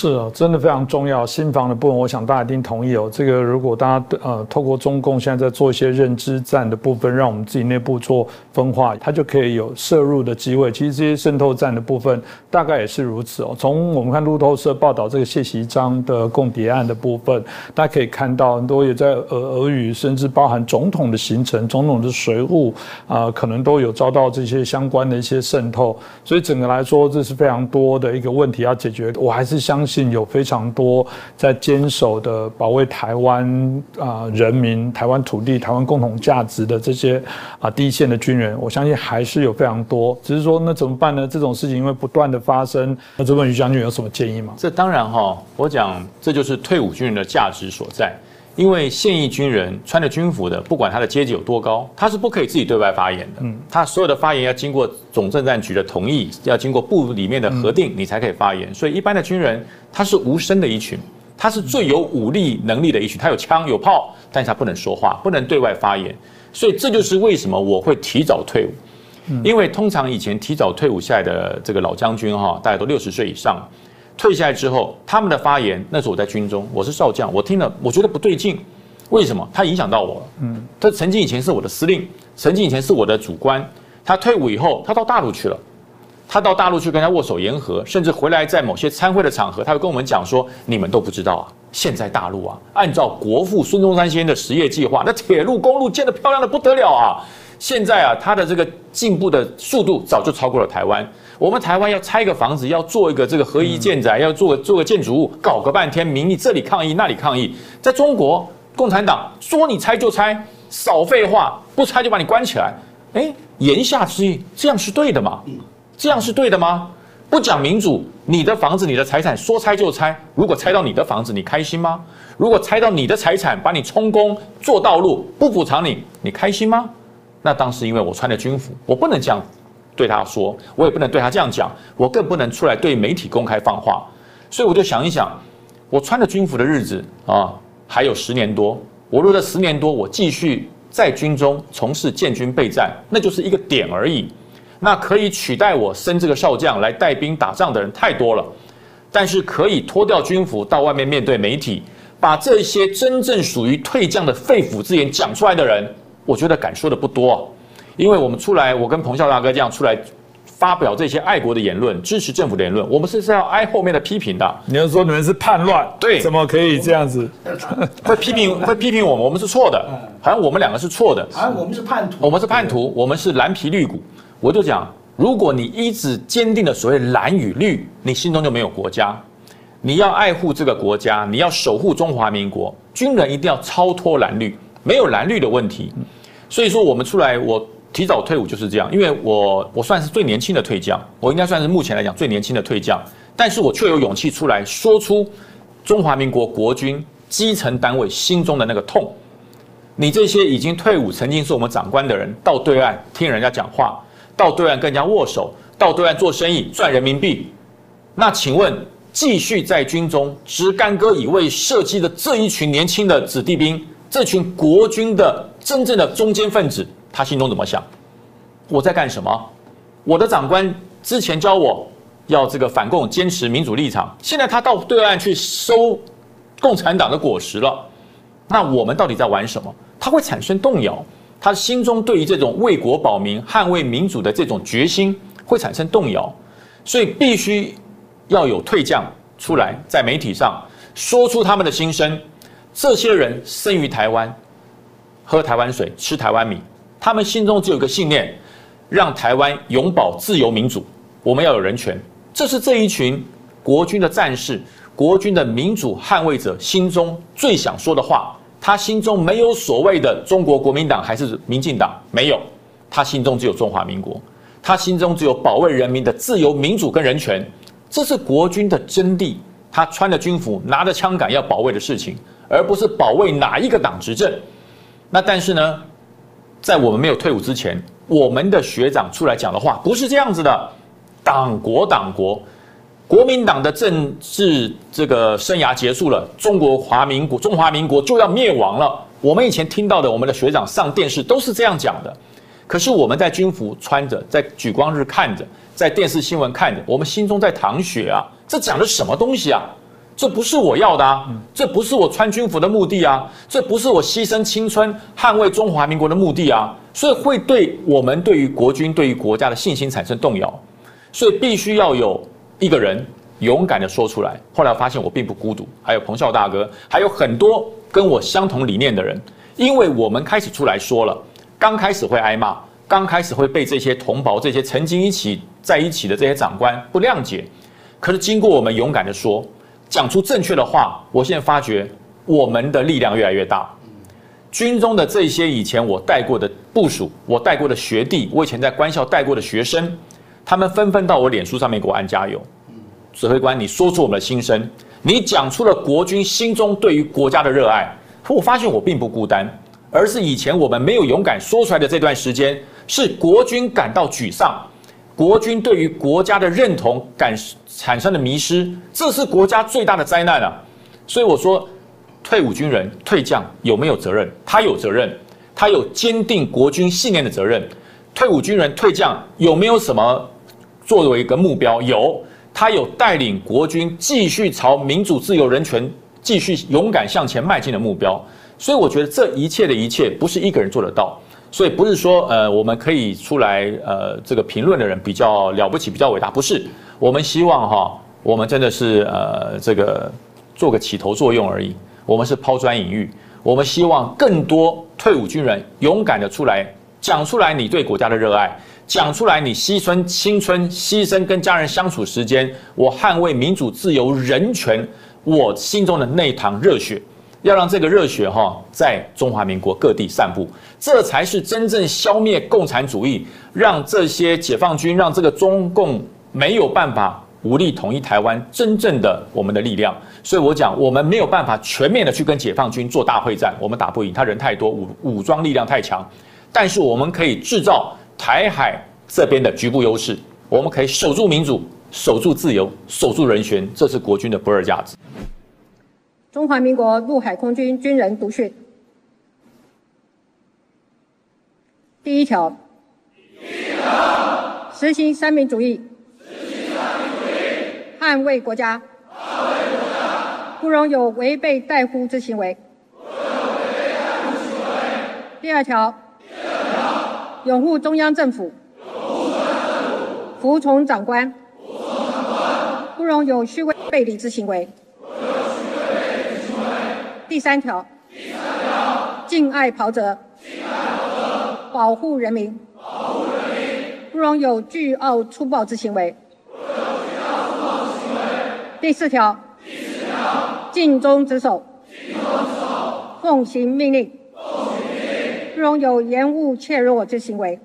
是啊，真的非常重要。新房的部分，我想大家一定同意哦。这个如果大家呃透过中共现在在做一些认知战的部分，让我们自己内部做分化，它就可以有摄入的机会。其实这些渗透战的部分大概也是如此哦。从我们看路透社报道这个谢习章的共谍案的部分，大家可以看到很多也在俄俄语，甚至包含总统的行程、总统的随扈啊，可能都有遭到这些相关的一些渗透。所以整个来说，这是非常多的一个问题要解决。我还是相信。信有非常多在坚守的保卫台湾啊人民、台湾土地、台湾共同价值的这些啊第一线的军人，我相信还是有非常多。只是说那怎么办呢？这种事情因为不断的发生，那这问于将军有什么建议吗？这当然哈，我讲这就是退伍军人的价值所在。因为现役军人穿着军服的，不管他的阶级有多高，他是不可以自己对外发言的。嗯，他所有的发言要经过总政战局的同意，要经过部里面的核定，你才可以发言。所以一般的军人他是无声的一群，他是最有武力能力的一群，他有枪有炮，但是他不能说话，不能对外发言。所以这就是为什么我会提早退伍，因为通常以前提早退伍下来的这个老将军哈，大家都六十岁以上。退下来之后，他们的发言，那时候我在军中，我是少将，我听了，我觉得不对劲。为什么？他影响到我了。嗯，他曾经以前是我的司令，曾经以前是我的主官。他退伍以后，他到大陆去了，他到大陆去跟他握手言和，甚至回来在某些参会的场合，他会跟我们讲说：“你们都不知道啊，现在大陆啊，按照国父孙中山先生的实业计划，那铁路公路建得漂亮的不得了啊。现在啊，它的这个进步的速度早就超过了台湾。”我们台湾要拆个房子，要做一个这个合一建宅，要做做个建筑物，搞个半天，民意这里抗议那里抗议。在中国，共产党说你拆就拆，少废话，不拆就把你关起来。哎，言下之意，这样是对的吗？这样是对的吗？不讲民主，你的房子、你的财产说拆就拆。如果拆到你的房子，你开心吗？如果拆到你的财产，把你充公做道路，不补偿你，你开心吗？那当时因为我穿的军服，我不能这样。对他说，我也不能对他这样讲，我更不能出来对媒体公开放话，所以我就想一想，我穿着军服的日子啊，还有十年多，我如果这十年多我继续在军中从事建军备战，那就是一个点而已，那可以取代我升这个少将来带兵打仗的人太多了，但是可以脱掉军服到外面面对媒体，把这些真正属于退将的肺腑之言讲出来的人，我觉得敢说的不多。因为我们出来，我跟彭笑大哥这样出来发表这些爱国的言论，支持政府的言论，我们是是要挨后面的批评的。你要说你们是叛乱，对，怎么可以这样子？会批评，会批评我们，我们是错的，好像我们两个是错的，好像我们是叛徒，我们是叛徒，我们是蓝皮绿骨。我就讲，如果你一直坚定的所谓蓝与绿，你心中就没有国家。你要爱护这个国家，你要守护中华民国，军人一定要超脱蓝绿，没有蓝绿的问题。所以说，我们出来，我。提早退伍就是这样，因为我我算是最年轻的退将，我应该算是目前来讲最年轻的退将，但是我却有勇气出来说出中华民国国军基层单位心中的那个痛。你这些已经退伍、曾经是我们长官的人，到对岸听人家讲话，到对岸跟人家握手，到对岸做生意赚人民币，那请问继续在军中执干戈以卫社稷的这一群年轻的子弟兵，这群国军的真正的中坚分子？他心中怎么想？我在干什么？我的长官之前教我要这个反共，坚持民主立场。现在他到对岸去收共产党的果实了。那我们到底在玩什么？他会产生动摇，他心中对于这种为国保民、捍卫民主的这种决心会产生动摇。所以必须要有退将出来，在媒体上说出他们的心声。这些人生于台湾，喝台湾水，吃台湾米。他们心中只有一个信念，让台湾永保自由民主。我们要有人权，这是这一群国军的战士、国军的民主捍卫者心中最想说的话。他心中没有所谓的中国国民党还是民进党，没有，他心中只有中华民国，他心中只有保卫人民的自由民主跟人权。这是国军的真谛。他穿着军服，拿着枪杆要保卫的事情，而不是保卫哪一个党执政。那但是呢？在我们没有退伍之前，我们的学长出来讲的话不是这样子的。党国党国，国民党的政治这个生涯结束了，中国华民国中华民国就要灭亡了。我们以前听到的，我们的学长上电视都是这样讲的。可是我们在军服穿着，在举光日看着，在电视新闻看着，我们心中在淌血啊，这讲的什么东西啊？这不是我要的啊！这不是我穿军服的目的啊！这不是我牺牲青春捍卫中华民国的目的啊！所以会对我们对于国军、对于国家的信心产生动摇。所以必须要有一个人勇敢的说出来。后来发现我并不孤独，还有彭少大哥，还有很多跟我相同理念的人。因为我们开始出来说了，刚开始会挨骂，刚开始会被这些同胞、这些曾经一起在一起的这些长官不谅解。可是经过我们勇敢的说。讲出正确的话，我现在发觉我们的力量越来越大。军中的这些以前我带过的部署，我带过的学弟，我以前在官校带过的学生，他们纷纷到我脸书上面给我按加油。指挥官，你说出我们的心声，你讲出了国军心中对于国家的热爱。我发现我并不孤单，而是以前我们没有勇敢说出来的这段时间，是国军感到沮丧。国军对于国家的认同感产生的迷失，这是国家最大的灾难啊！所以我说，退伍军人、退将有没有责任？他有责任，他有坚定国军信念的责任。退伍军人、退将有没有什么作为一个目标？有，他有带领国军继续朝民主、自由、人权继续勇敢向前迈进的目标。所以我觉得这一切的一切，不是一个人做得到。所以不是说呃我们可以出来呃这个评论的人比较了不起比较伟大不是。我们希望哈我们真的是呃这个做个起头作用而已。我们是抛砖引玉。我们希望更多退伍军人勇敢的出来讲出来你对国家的热爱讲出来你牺牲青春牺牲跟家人相处时间我捍卫民主自由人权我心中的那一堂热血。要让这个热血哈在中华民国各地散布，这才是真正消灭共产主义，让这些解放军，让这个中共没有办法武力统一台湾真正的我们的力量。所以我讲，我们没有办法全面的去跟解放军做大会战，我们打不赢，他人太多，武武装力量太强。但是我们可以制造台海这边的局部优势，我们可以守住民主，守住自由，守住人权，这是国军的不二价值。中华民国陆海空军军人读训，第一条，实行三民主义，捍卫国家，不容有违背怠忽之行为。第二条，拥护中央政府，服从长官，不容有虚伪背离之行为。第三条，敬爱袍泽，保护人民，不容有倨傲粗暴之行为。第四条，尽忠职守，奉行命令，不容有延误怯弱之行为。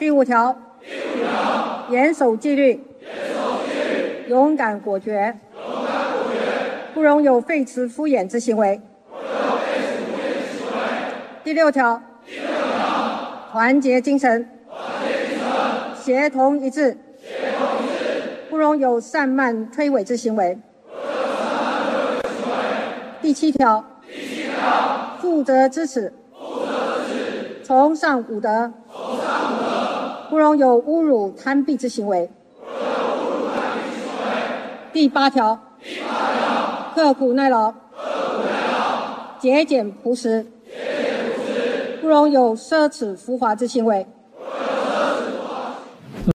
第五条，严守纪律，勇敢果决。不容有废词敷衍之行为。第六条，团结精神，协同一致，不容有散漫推诿之行为。第七条，负责支持，崇尚武德，不容有侮辱贪鄙之行为。第八条。刻苦耐劳，节俭朴实，不容有奢侈浮华之行为。